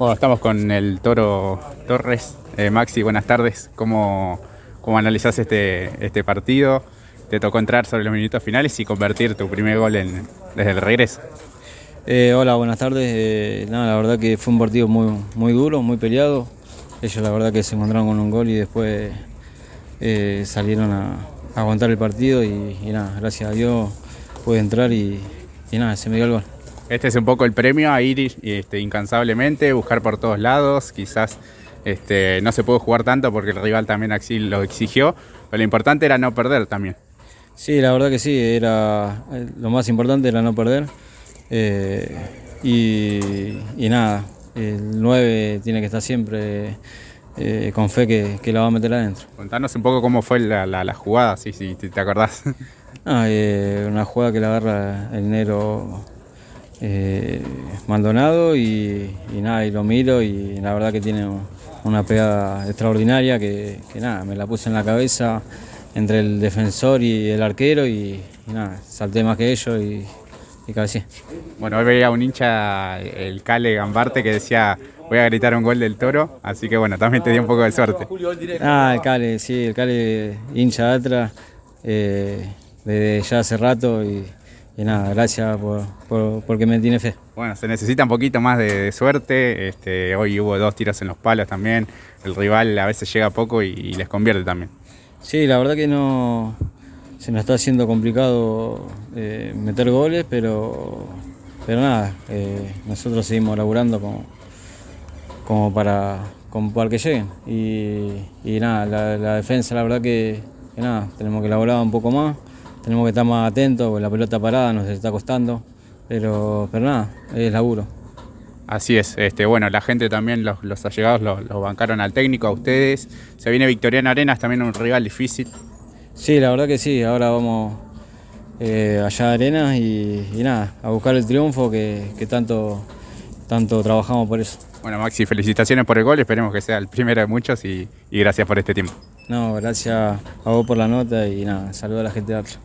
Bueno, estamos con el Toro Torres. Eh, Maxi, buenas tardes. ¿Cómo, cómo analizás este, este partido? Te tocó entrar sobre los minutos finales y convertir tu primer gol desde el regreso. Eh, hola, buenas tardes. Eh, la verdad que fue un partido muy, muy duro, muy peleado. Ellos la verdad que se encontraron con un gol y después eh, salieron a, aguantar el partido y, nada, gracias a Dios pude entrar y nada, se me dio el gol. Este es un poco el premio a ir este, incansablemente, buscar por todos lados. Quizás este, no se pudo jugar tanto porque el rival también así lo exigió, pero lo importante era no perder también. Sí, la verdad que sí, era eh, lo más importante era no perder. Eh, y, y nada, el 9 tiene que estar siempre eh, con fe que, que la va a meter adentro. Contanos un poco cómo fue la, la- la jugada, si sí, sí, te acordás. Ah, eh, una jugada que la agarra el negro eh, Maldonado y, y nada, y lo miro y la verdad que tiene una pegada extraordinaria que, que nada, me la puse en la cabeza entre el defensor y el arquero y, y nada, salté más que ellos y, y cabeceé. Bueno, hoy veía un hincha, el Cale Gambarte, que decía, voy a gritar un gol del toro, así que bueno, también te dio un poco de suerte. Ah, el Cale, sí, el Cale hincha de atrás eh, desde ya hace rato y, y nada, gracias por, por, porque me tiene fe. Bueno, se necesita un poquito más de, de suerte, este, hoy hubo dos tiros en los palos también, el rival a veces llega poco y, y les convierte también. Sí, la verdad que no se nos está haciendo complicado eh, meter goles, pero, pero nada, eh, nosotros seguimos laburando como, como para, como para que lleguen. Y, y nada, la, la defensa la verdad que, que nada, tenemos que elaborar un poco más, tenemos que estar más atentos, porque la pelota parada nos está costando, pero, pero nada, es laburo. Así es, este, bueno, la gente también, los, los allegados los, los bancaron al técnico, a ustedes. Se viene Victoriano Arenas, también un rival difícil. Sí, la verdad que sí, ahora vamos eh, allá a Arenas y, y nada, a buscar el triunfo que, que tanto, tanto trabajamos por eso. Bueno, Maxi, felicitaciones por el gol, esperemos que sea el primero de muchos y, y gracias por este tiempo. No, gracias a vos por la nota y nada, saludo a la gente de Atlas.